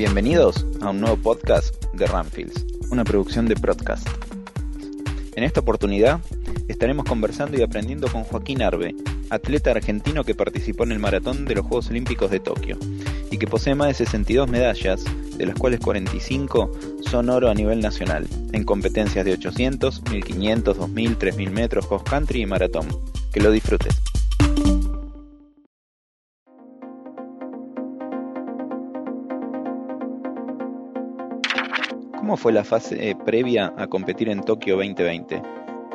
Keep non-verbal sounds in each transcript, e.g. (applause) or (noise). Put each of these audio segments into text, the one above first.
Bienvenidos a un nuevo podcast de Ramfields, una producción de Broadcast. En esta oportunidad estaremos conversando y aprendiendo con Joaquín Arbe, atleta argentino que participó en el maratón de los Juegos Olímpicos de Tokio y que posee más de 62 medallas, de las cuales 45 son oro a nivel nacional, en competencias de 800, 1500, 2000, 3000 metros, cross country y maratón. Que lo disfrutes. ¿Cómo fue la fase eh, previa a competir en Tokio 2020?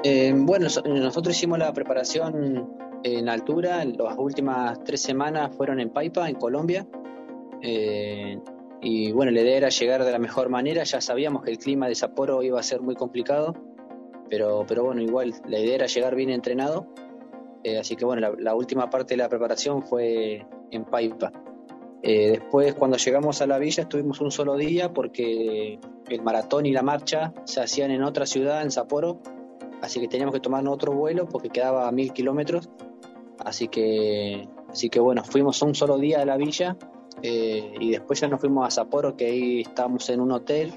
Eh, bueno, nosotros hicimos la preparación en altura, las últimas tres semanas fueron en Paipa, en Colombia. Eh, y bueno, la idea era llegar de la mejor manera, ya sabíamos que el clima de Sapporo iba a ser muy complicado, pero, pero bueno, igual la idea era llegar bien entrenado. así que bueno, la, última parte de la preparación fue en Paipa. Eh, después, cuando llegamos a la villa, estuvimos un solo día porque el maratón y la marcha se hacían en otra ciudad, en Sapporo, así que teníamos que tomar otro vuelo porque quedaba a mil kilómetros. Así que, así que bueno, fuimos un solo día a la villa eh, y después ya nos fuimos a Sapporo, que ahí estábamos en un hotel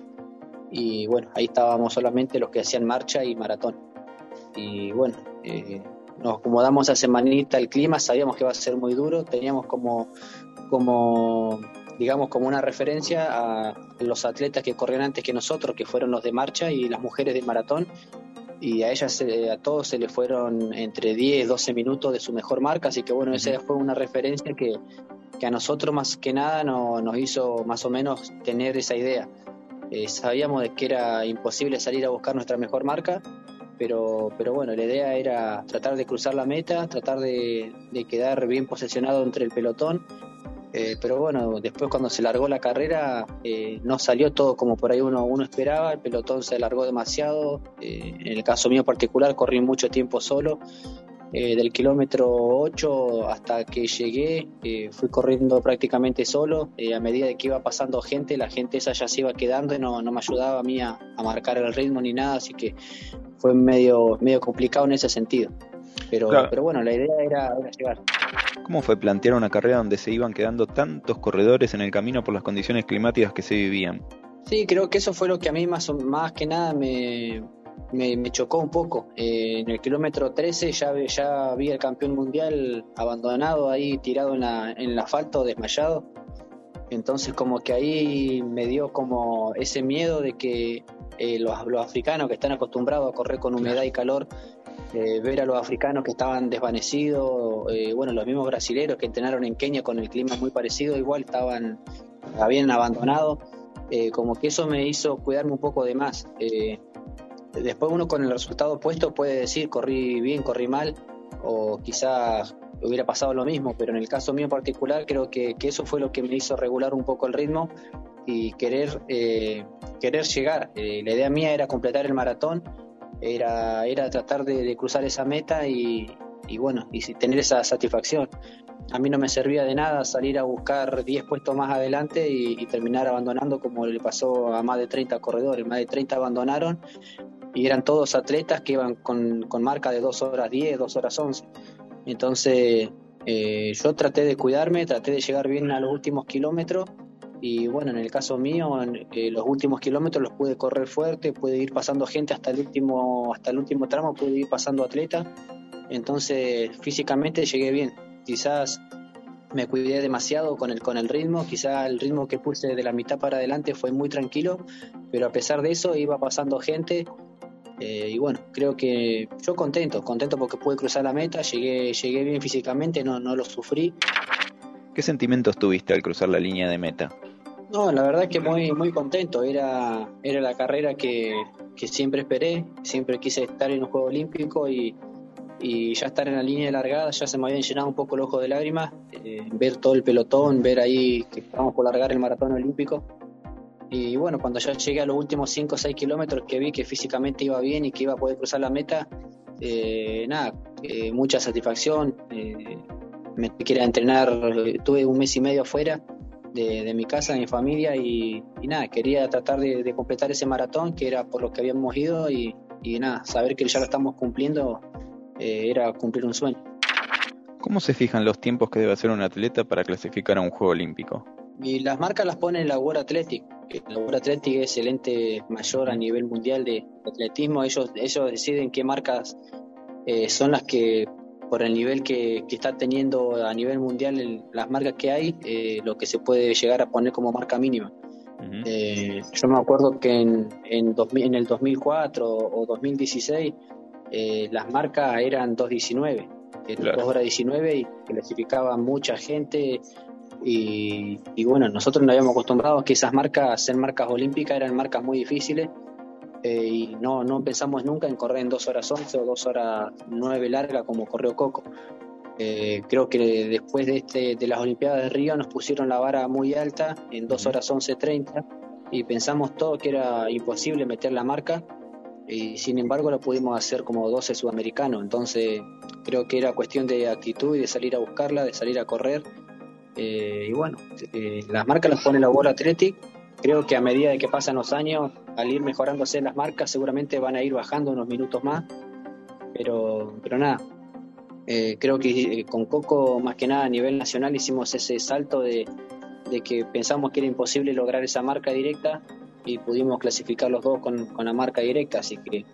y bueno, ahí estábamos solamente los que hacían marcha y maratón. Y bueno, eh, nos acomodamos a semanita el clima, sabíamos que iba a ser muy duro, teníamos como como digamos como una referencia a los atletas que corrieron antes que nosotros, que fueron los de marcha y las mujeres de maratón, y a ellas a todos se les fueron entre 10 12 minutos de su mejor marca, así que bueno, esa fue una referencia que, que a nosotros más que nada no, nos hizo más o menos tener esa idea. Eh, sabíamos de que era imposible salir a buscar nuestra mejor marca, pero, pero bueno, la idea era tratar de cruzar la meta, tratar de, de quedar bien posicionado entre el pelotón eh, pero bueno, después cuando se largó la carrera eh, no salió todo como por ahí uno, uno esperaba, el pelotón se alargó demasiado, eh, en el caso mío particular corrí mucho tiempo solo, del kilómetro 8 hasta que llegué fui corriendo prácticamente solo, a medida de que iba pasando gente, la gente esa ya se iba quedando y no, no me ayudaba a mí a, marcar el ritmo ni nada, así que fue medio, medio complicado en ese sentido. Pero, pero bueno, la idea era, era llegar. ¿Cómo fue plantear una carrera donde se iban quedando tantos corredores en el camino por las condiciones climáticas que se vivían? Sí, creo que eso fue lo que a mí más, más que nada me, me, chocó un poco. Eh, en el kilómetro 13 ya, ya vi el campeón mundial abandonado ahí, tirado en, la, en el asfalto, desmayado. Entonces como que ahí me dio como ese miedo de que eh, los, los, africanos que están acostumbrados a correr con humedad y calor eh, ver a los africanos que estaban desvanecidos, eh, bueno, los mismos brasileños que entrenaron en Kenia con el clima muy parecido, igual estaban, habían abandonado, como que eso me hizo cuidarme un poco de más. después uno con el resultado puesto puede decir corrí bien, corrí mal, o quizás hubiera pasado lo mismo, pero en el caso mío particular creo que, que eso fue lo que me hizo regular un poco el ritmo y querer, querer llegar. la idea mía era completar el maratón era, era tratar de, cruzar esa meta y, bueno, y tener esa satisfacción. A mí no me servía de nada salir a buscar 10 puestos más adelante y, terminar abandonando como le pasó a más de 30 corredores. Más de 30 abandonaron y eran todos atletas que iban con, marca de 2 horas 10, 2 horas 11. Entonces eh, yo traté de cuidarme, traté de llegar bien a los últimos kilómetros y bueno, en el caso mío, en, eh, los últimos kilómetros los pude correr fuerte, pude ir pasando gente hasta el último, hasta el último tramo, pude ir pasando atleta. Entonces, físicamente llegué bien. Quizás me cuidé demasiado con el, con el ritmo, quizás el ritmo que puse de la mitad para adelante fue muy tranquilo, pero a pesar de eso iba pasando gente. Eh, y bueno, creo que yo contento, contento porque pude cruzar la meta, llegué, llegué bien físicamente, no, no lo sufrí. ¿Qué sentimientos tuviste al cruzar la línea de meta? No, la verdad que muy, muy contento. Era, era la carrera que, siempre esperé, siempre quise estar en un Juego Olímpico y, ya estar en la línea de largada, ya se me habían llenado un poco el ojo de lágrimas, eh, ver todo el pelotón, ver ahí que estábamos por largar el maratón olímpico. Y bueno, cuando ya llegué a los últimos 5 o 6 kilómetros que vi que físicamente iba bien y que iba a poder cruzar la meta, eh, nada, eh, mucha satisfacción. me quería entrenar, tuve un mes y medio afuera de, mi casa, de mi familia y, nada, quería tratar de, completar ese maratón que era por lo que habíamos ido y, nada, saber que ya lo estamos cumpliendo eh, era cumplir un sueño. ¿Cómo se fijan los tiempos que debe hacer un atleta para clasificar a un Juego Olímpico? Y las marcas las pone la World Athletic. La World Athletic es el ente mayor a nivel mundial de atletismo. Ellos, ellos deciden qué marcas eh, son las que, por el nivel que, está teniendo a nivel mundial, las marcas que hay, eh, lo que se puede llegar a poner como marca mínima. Eh, yo me acuerdo que en, en, en el 2004 o 2016 las marcas eran 219, 2 horas 19 y clasificaba mucha gente y, bueno, nosotros nos habíamos acostumbrado a que esas marcas, ser marcas olímpicas, eran marcas muy difíciles eh, y no, no pensamos nunca en correr en 2 horas 11 o 2 horas 9 larga como corrió Coco. Eh, creo que después de, este, de las Olimpiadas de Río nos pusieron la vara muy alta en 2 horas 11.30 y pensamos todo que era imposible meter la marca y sin embargo lo pudimos hacer como 12 sudamericanos. Entonces creo que era cuestión de actitud y de salir a buscarla, de salir a correr eh, y bueno, eh, las marcas las pone la World Athletic. Creo que a medida de que pasan los años, al ir mejorándose las marcas, seguramente van a ir bajando unos minutos más. Pero, pero nada, eh, creo que con Coco, más que nada a nivel nacional, hicimos ese salto de, de, que pensamos que era imposible lograr esa marca directa y pudimos clasificar los dos con, con la marca directa. Así que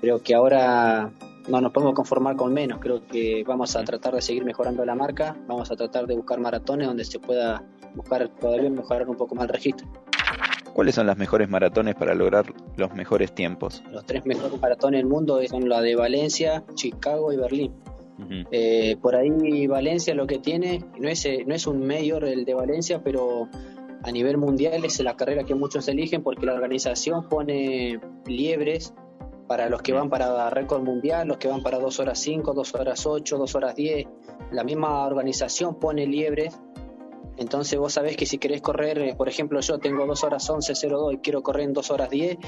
creo que ahora no nos podemos conformar con menos. Creo que vamos a tratar de seguir mejorando la marca, vamos a tratar de buscar maratones donde se pueda buscar todavía mejorar un poco más el registro. ¿Cuáles son las mejores maratones para lograr los mejores tiempos? Los tres mejores maratones del mundo son la de Valencia, Chicago y Berlín. Eh, por ahí Valencia lo que tiene, no es, no es un mayor el de Valencia, pero a nivel mundial es la carrera que muchos eligen porque la organización pone liebres para los que van para récord mundial, los que van para 2 horas 5, 2 horas 8, 2 horas 10. La misma organización pone liebres. Entonces vos sabés que si querés correr, eh, por ejemplo, yo tengo 2 horas 11, 02 y quiero correr en 2 horas 10,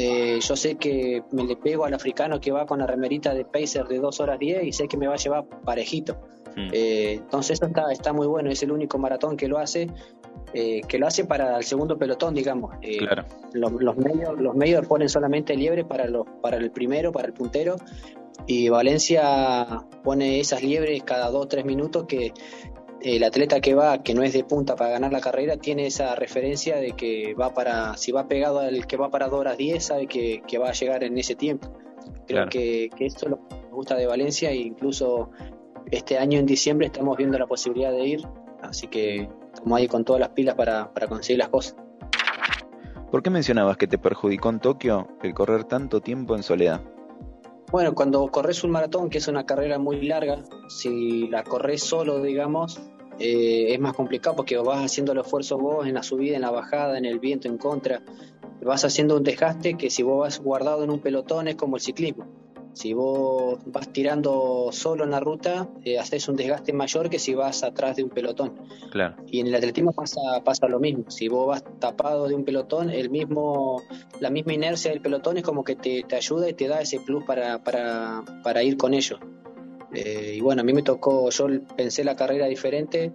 eh, yo sé que me le pego al africano que va con la remerita de Pacer de 2 horas 10 y sé que me va a llevar parejito. Hmm. Eh, entonces esto está, está muy bueno, es el único maratón que lo hace eh, que lo hace para el segundo pelotón, digamos. Eh, los, medios, los medios ponen solamente liebre para, los, para el primero, para el puntero, y Valencia pone esas liebres cada dos o tres minutos que el atleta que va, que no es de punta para ganar la carrera, tiene esa referencia de que va para, si va pegado al que va para 2 horas 10, sabe que, va a llegar en ese tiempo. Creo que, que esto es lo que me gusta de Valencia e incluso este año en diciembre estamos viendo la posibilidad de ir, así que como ahí con todas las pilas para, conseguir las cosas. ¿Por qué mencionabas que te perjudicó en Tokio el correr tanto tiempo en soledad? Bueno, cuando corres un maratón, que es una carrera muy larga, si la corres solo, digamos, eh, es más complicado porque vas haciendo el esfuerzo vos en la subida, en la bajada, en el viento, en contra. Vas haciendo un desgaste que si vos vas guardado en un pelotón es como el ciclismo. Si vos vas tirando solo en la ruta, eh, haces un desgaste mayor que si vas atrás de un pelotón. Claro. Y en el atletismo pasa, pasa lo mismo. Si vos vas tapado de un pelotón, el mismo, la misma inercia del pelotón es como que te, ayuda y te da ese plus para, para, para ir con ellos. Eh, y bueno, a mí me tocó, yo pensé la carrera diferente.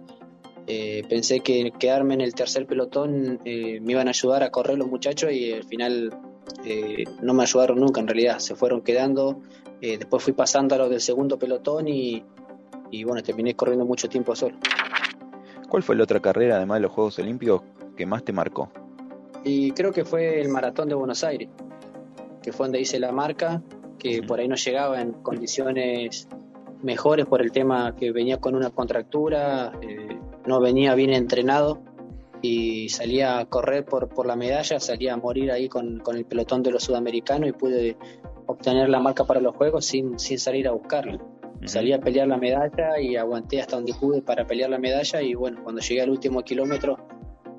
Eh, pensé que quedarme en el tercer pelotón me iban a ayudar a correr los muchachos y al final eh, no me ayudaron nunca en realidad, se fueron quedando. Eh, después fui pasando a los del segundo pelotón y, bueno, terminé corriendo mucho tiempo solo. ¿Cuál fue la otra carrera, además de los Juegos Olímpicos, que más te marcó? Y creo que fue el Maratón de Buenos Aires, que fue donde hice la marca, que por ahí no llegaba en condiciones mejores por el tema que venía con una contractura, eh, no venía bien entrenado y salía a correr por, por la medalla, salía a morir ahí con, con el pelotón de los sudamericanos y pude obtener la marca para los Juegos sin, sin salir a buscarla. Salí a pelear la medalla y aguanté hasta donde pude para pelear la medalla y bueno, cuando llegué al último kilómetro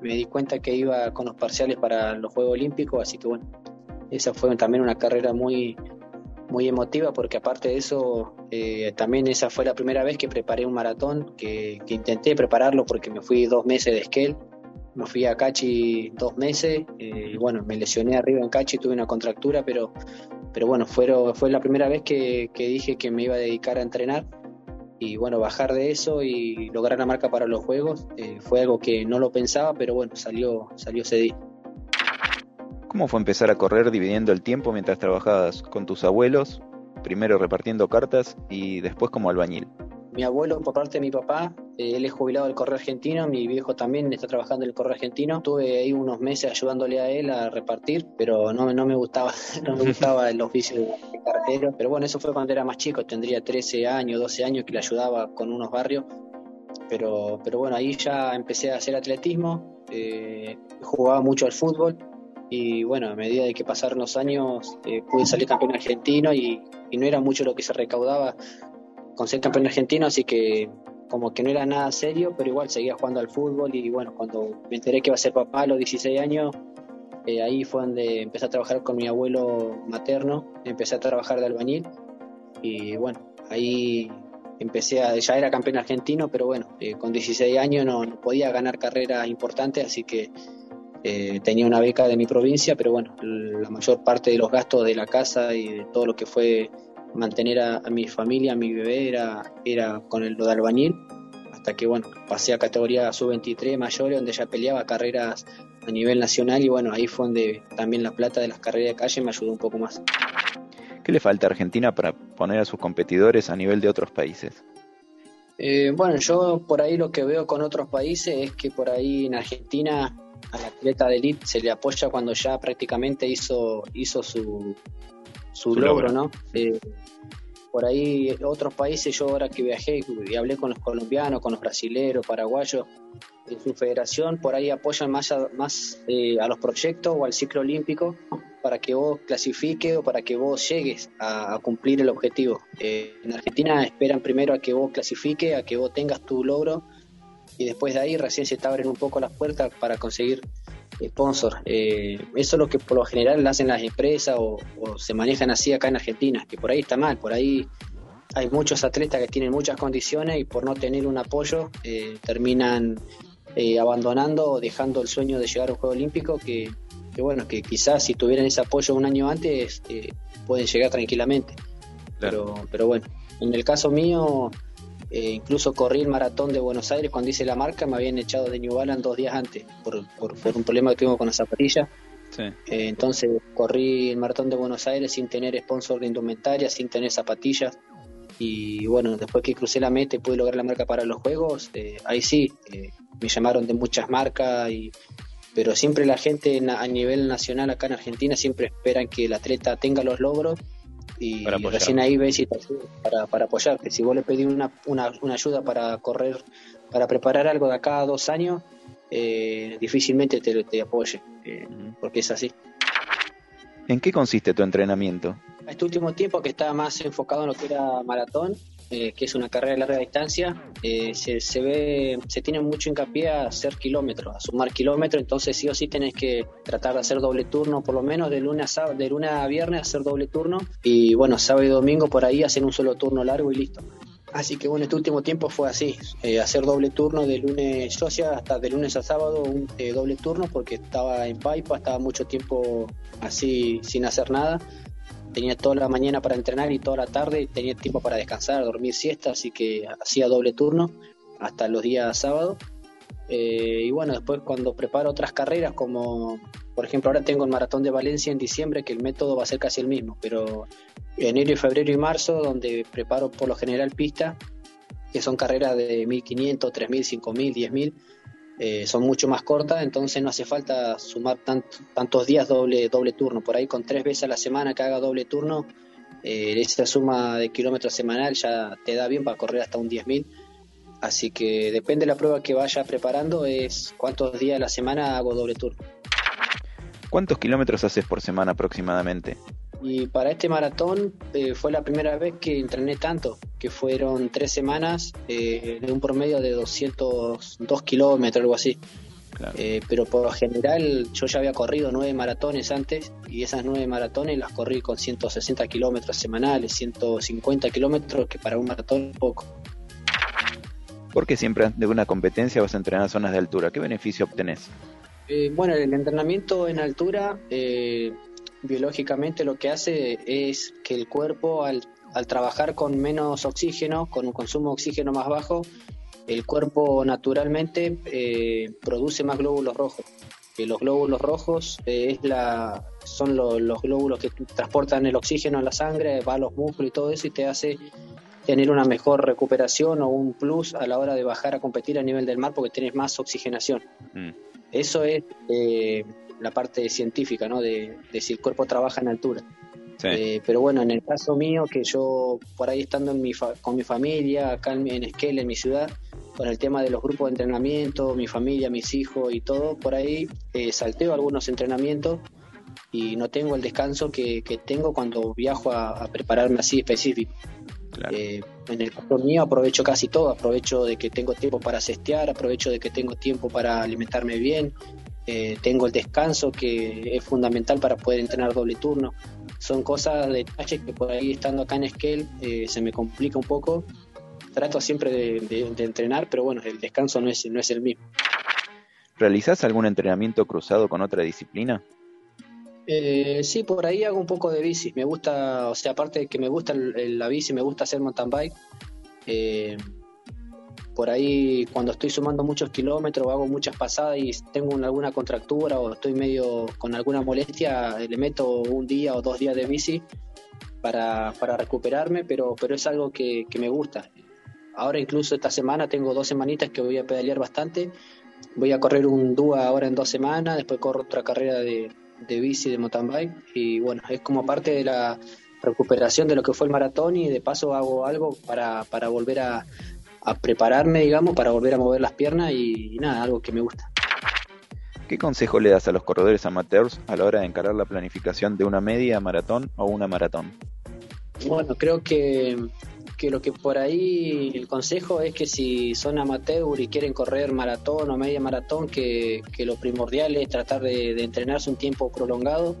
me di cuenta que iba con los parciales para los Juegos Olímpicos, así que bueno, esa fue también una carrera muy, muy emotiva porque aparte de eso, eh, también esa fue la primera vez que preparé un maratón, que, que intenté prepararlo porque me fui dos meses de Esquel me fui a Cachi dos meses eh, bueno, me lesioné arriba en Cachi, tuve una contractura, pero, pero bueno, fue, la primera vez que, dije que me iba a dedicar a entrenar y bueno, bajar de eso y lograr la marca para los juegos eh, fue algo que no lo pensaba, pero bueno, salió, salió. ¿Cómo fue empezar a correr dividiendo el tiempo mientras trabajabas con tus abuelos, primero repartiendo cartas y después como albañil? Mi abuelo, por parte de mi papá, eh, él es jubilado del Correo Argentino, mi viejo también está trabajando en el Correo Argentino. Estuve ahí unos meses ayudándole a él a repartir, pero no, no me gustaba, (laughs) no me gustaba el oficio de cartero. Pero bueno, eso fue cuando era más chico, tendría 13 años, 12 años que le ayudaba con unos barrios. Pero, pero bueno, ahí ya empecé a hacer atletismo, eh, jugaba mucho al fútbol y bueno, a medida de que pasaron los años eh, pude salir campeón argentino y, y, no era mucho lo que se recaudaba con ser campeón argentino, así que como que no era nada serio, pero igual seguía jugando al fútbol y bueno, cuando me enteré que iba a ser papá a los 16 años, eh, ahí fue donde empecé a trabajar con mi abuelo materno, empecé a trabajar de albañil y bueno, ahí empecé a, ya era campeón argentino, pero bueno, eh, con 16 años no, podía ganar carreras importantes, así que eh, tenía una beca de mi provincia, pero bueno, la mayor parte de los gastos de la casa y de todo lo que fue mantener a, a mi familia, a mi bebé, era, era con el lo de albañil, hasta que bueno, pasé a categoría sub-23 mayores, donde ya peleaba carreras a nivel nacional y bueno, ahí fue donde también la plata de las carreras de calle me ayudó un poco más. ¿Qué le falta a Argentina para poner a sus competidores a nivel de otros países? Eh, bueno, yo por ahí lo que veo con otros países es que por ahí en Argentina al atleta de elite se le apoya cuando ya prácticamente hizo, hizo su, su, su logro, logro, ¿no? Eh, por ahí otros países, yo ahora que viajé y hablé con los colombianos, con los brasileros, paraguayos, en su federación, por ahí apoyan más a, más, eh, a los proyectos o al ciclo olímpico para que vos clasifiques o para que vos llegues a, a cumplir el objetivo. Eh, en Argentina esperan primero a que vos clasifiques, a que vos tengas tu logro y después de ahí recién se te abren un poco las puertas para conseguir sponsor. Eh, eso es lo que por lo general lo hacen las empresas o, o, se manejan así acá en Argentina, que por ahí está mal, por ahí hay muchos atletas que tienen muchas condiciones y por no tener un apoyo eh, terminan eh, abandonando o dejando el sueño de llegar a un Juego Olímpico que, que bueno, que quizás si tuvieran ese apoyo un año antes eh, pueden llegar tranquilamente. Claro. Pero, pero bueno, en el caso mío eh, incluso corrí el maratón de Buenos Aires cuando hice la marca, me habían echado de New Balance dos días antes por, por, por un problema que tuve con la zapatilla. Sí. Eh, entonces corrí el maratón de Buenos Aires sin tener sponsor de indumentaria, sin tener zapatillas. Y bueno, después que crucé la meta y pude lograr la marca para los Juegos, eh, ahí sí, eh, me llamaron de muchas marcas, y, pero siempre la gente a nivel nacional acá en Argentina siempre esperan que el atleta tenga los logros y recién ahí ves si te ayuda para, para apoyarte. Si vos le pedís una, una, una, ayuda para correr, para preparar algo de acá a dos años, eh, difícilmente te, te apoye, eh, porque es así. ¿En qué consiste tu entrenamiento? Este último tiempo que estaba más enfocado en lo que era maratón, eh, que es una carrera de larga distancia, eh, se, se, ve, se tiene mucho hincapié a hacer kilómetros, a sumar kilómetros, entonces sí o sí tenés que tratar de hacer doble turno, por lo menos de lunes a, de lunes a viernes hacer doble turno, y bueno, sábado y domingo por ahí hacer un solo turno largo y listo. Así que bueno, este último tiempo fue así, eh, hacer doble turno de lunes, yo hacía hasta de lunes a sábado un doble turno porque estaba en Paipa, estaba mucho tiempo así sin hacer nada, tenía toda la mañana para entrenar y toda la tarde tenía tiempo para descansar, dormir siesta, así que hacía doble turno hasta los días sábados. Eh, y bueno, después cuando preparo otras carreras, como por ejemplo ahora tengo el maratón de Valencia en diciembre, que el método va a ser casi el mismo, pero enero, febrero y marzo, donde preparo por lo general pista, que son carreras de 1500, 3000, 5000, 10000, eh, son mucho más cortas, entonces no hace falta sumar tant, tantos días doble, doble turno. Por ahí con tres veces a la semana que haga doble turno, eh, esa suma de kilómetros semanal ya te da bien para correr hasta un 10.000. Así que depende de la prueba que vaya preparando, es cuántos días a la semana hago doble turno. ¿Cuántos kilómetros haces por semana aproximadamente? Y para este maratón eh, fue la primera vez que entrené tanto, que fueron tres semanas eh, de un promedio de 202 kilómetros, algo así. Claro. Eh, pero por lo general yo ya había corrido nueve maratones antes y esas nueve maratones las corrí con 160 kilómetros semanales, 150 kilómetros, que para un maratón es poco. ¿Por qué siempre de una competencia vas a entrenar zonas de altura? ¿Qué beneficio obtenés? Eh, bueno, el entrenamiento en altura eh, biológicamente lo que hace es que el cuerpo al, al, trabajar con menos oxígeno, con un consumo de oxígeno más bajo, el cuerpo naturalmente eh, produce más glóbulos rojos. Que los glóbulos rojos es la, son lo, los glóbulos que transportan el oxígeno a la sangre, va a los músculos y todo eso y te hace tener una mejor recuperación o un plus a la hora de bajar a competir a nivel del mar porque tenés más oxigenación. Mm. Eso es eh, la parte científica, ¿no? De, si el cuerpo trabaja en altura. Eh, pero bueno, en el caso mío, que yo por ahí estando en mi con mi familia, acá en, en Esquel, en mi ciudad, con el tema de los grupos de entrenamiento, mi familia, mis hijos y todo, por ahí eh, salteo algunos entrenamientos y no tengo el descanso que, tengo cuando viajo a, prepararme así específico. Eh, en el caso mío aprovecho casi todo, aprovecho de que tengo tiempo para cestear, aprovecho de que tengo tiempo para alimentarme bien, eh, tengo el descanso que es fundamental para poder entrenar doble turno. Son cosas, detalles que por ahí estando acá en Scale eh, se me complica un poco. Trato siempre de, entrenar, pero bueno, el descanso no es, no es el mismo. ¿Realizás algún entrenamiento cruzado con otra disciplina? Eh, sí, por ahí hago un poco de bici. Me gusta, o sea, aparte de que me gusta la bici, me gusta hacer mountain bike. Eh, por ahí, cuando estoy sumando muchos kilómetros, hago muchas pasadas y tengo alguna contractura o estoy medio con alguna molestia, le meto un día o dos días de bici para, para recuperarme, pero, pero es algo que, que me gusta. Ahora, incluso esta semana, tengo dos semanitas que voy a pedalear bastante. Voy a correr un DUA ahora en dos semanas, después corro otra carrera de de bici, de mountain bike. Y bueno, es como parte de la recuperación de lo que fue el maratón y de paso hago algo para, para volver a, prepararme, digamos, para volver a mover las piernas y, nada, algo que me gusta. ¿Qué consejo le das a los corredores amateurs a la hora de encarar la planificación de una media maratón o una maratón? Bueno, creo que que lo que por ahí el consejo es que si son amateur y quieren correr maratón o media maratón, que, lo primordial es tratar de, entrenarse un tiempo prolongado,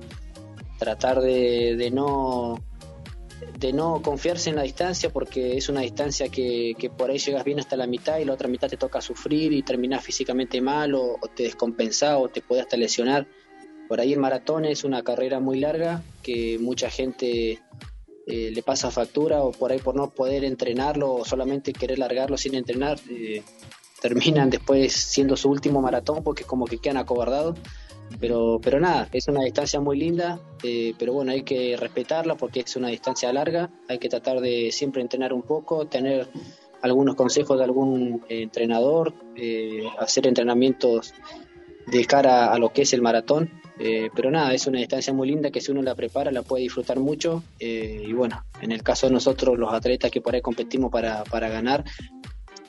tratar de, no de no confiarse en la distancia porque es una distancia que, por ahí llegas bien hasta la mitad y la otra mitad te toca sufrir y terminas físicamente mal o, te descompensás o te puede hasta lesionar. Por ahí el maratón es una carrera muy larga que mucha gente eh, le pasa factura o por ahí por no poder entrenarlo o solamente querer largarlo sin entrenar, eh, terminan después siendo su último maratón porque como que quedan acobardados. Pero, pero nada, es una distancia muy linda, eh, pero bueno, hay que respetarla porque es una distancia larga, hay que tratar de siempre entrenar un poco, tener algunos consejos de algún entrenador, hacer entrenamientos de cara a lo que es el maratón eh, pero nada, es una distancia muy linda que si uno la prepara la puede disfrutar mucho. Eh, y bueno, en el caso de nosotros, los atletas que por ahí competimos para, para ganar,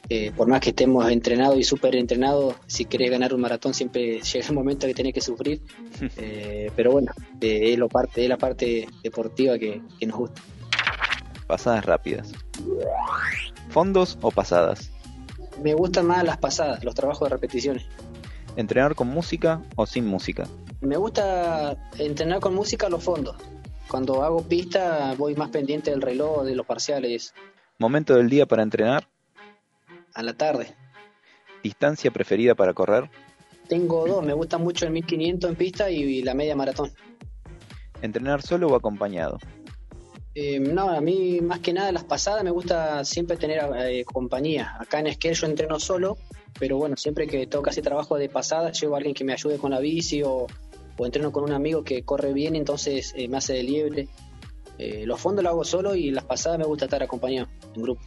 eh, por más que estemos entrenados y súper entrenados, si querés ganar un maratón siempre llega el momento que tenés que sufrir. (laughs) pero bueno, es, lo parte, es la parte deportiva que, que nos gusta. Pasadas rápidas. ¿Fondos o pasadas? Me gustan más las pasadas, los trabajos de repeticiones. ¿Entrenar con música o sin música? Me gusta entrenar con música a los fondos. Cuando hago pista voy más pendiente del reloj, de los parciales. ¿Momento del día para entrenar? A la tarde. ¿Distancia preferida para correr? Tengo dos, me gusta mucho el 1500 en pista y la media maratón. ¿Entrenar solo o acompañado? Eh, no, a mí más que nada las pasadas me gusta siempre tener eh, compañía. Acá en Esquel yo entreno solo pero bueno, siempre que tengo casi trabajo de pasada, llevo a alguien que me ayude con la bici o, entreno con un amigo que corre bien, entonces eh, me hace de liebre. Eh, los fondos lo hago solo y las pasadas me gusta estar acompañado en grupo.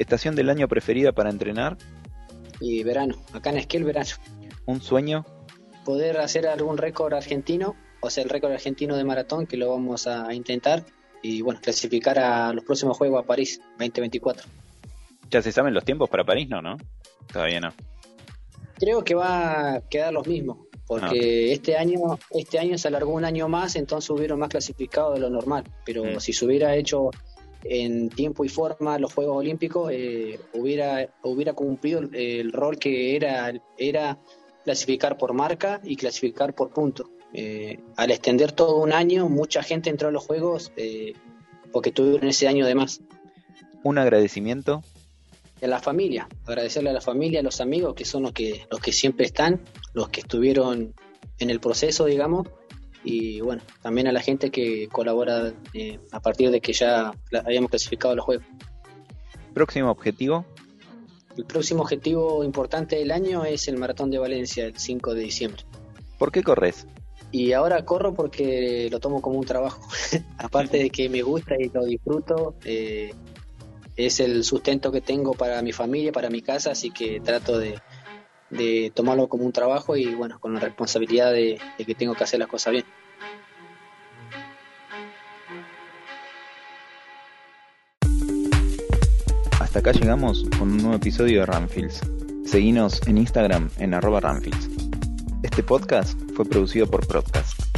¿Estación del año preferida para entrenar? Y verano, acá en Esquel verano. ¿Un sueño? Poder hacer algún récord argentino, o sea, el récord argentino de maratón, que lo vamos a intentar, y bueno, clasificar a los próximos Juegos a París 2024. ¿Ya se saben los tiempos para París? No, ¿no? Todavía no. Creo que va a quedar los mismos, porque ah, este año este año se alargó un año más, entonces hubieron más clasificados de lo normal. Pero mm. si se hubiera hecho en tiempo y forma los Juegos Olímpicos, eh, hubiera hubiera cumplido el, rol que era era clasificar por marca y clasificar por punto. Eh, al extender todo un año, mucha gente entró a los Juegos eh, porque tuvieron ese año de más. Un agradecimiento a la familia, agradecerle a la familia, a los amigos que son los que, los que siempre están, los que estuvieron en el proceso, digamos, y bueno, también a la gente que colabora eh, a partir de que ya habíamos clasificado los juegos. ¿Próximo objetivo? El próximo objetivo importante del año es el Maratón de Valencia, el 5 de diciembre. ¿Por qué corres? Y ahora corro porque lo tomo como un trabajo. (laughs) Aparte de que me gusta y lo disfruto, eh, es el sustento que tengo para mi familia, para mi casa, así que trato de, de tomarlo como un trabajo y bueno, con la responsabilidad de, que tengo que hacer las cosas bien. Hasta acá llegamos con un nuevo episodio de Ramfields. Seguinos en Instagram en arroba Ramfields. Este podcast fue producido por Podcast.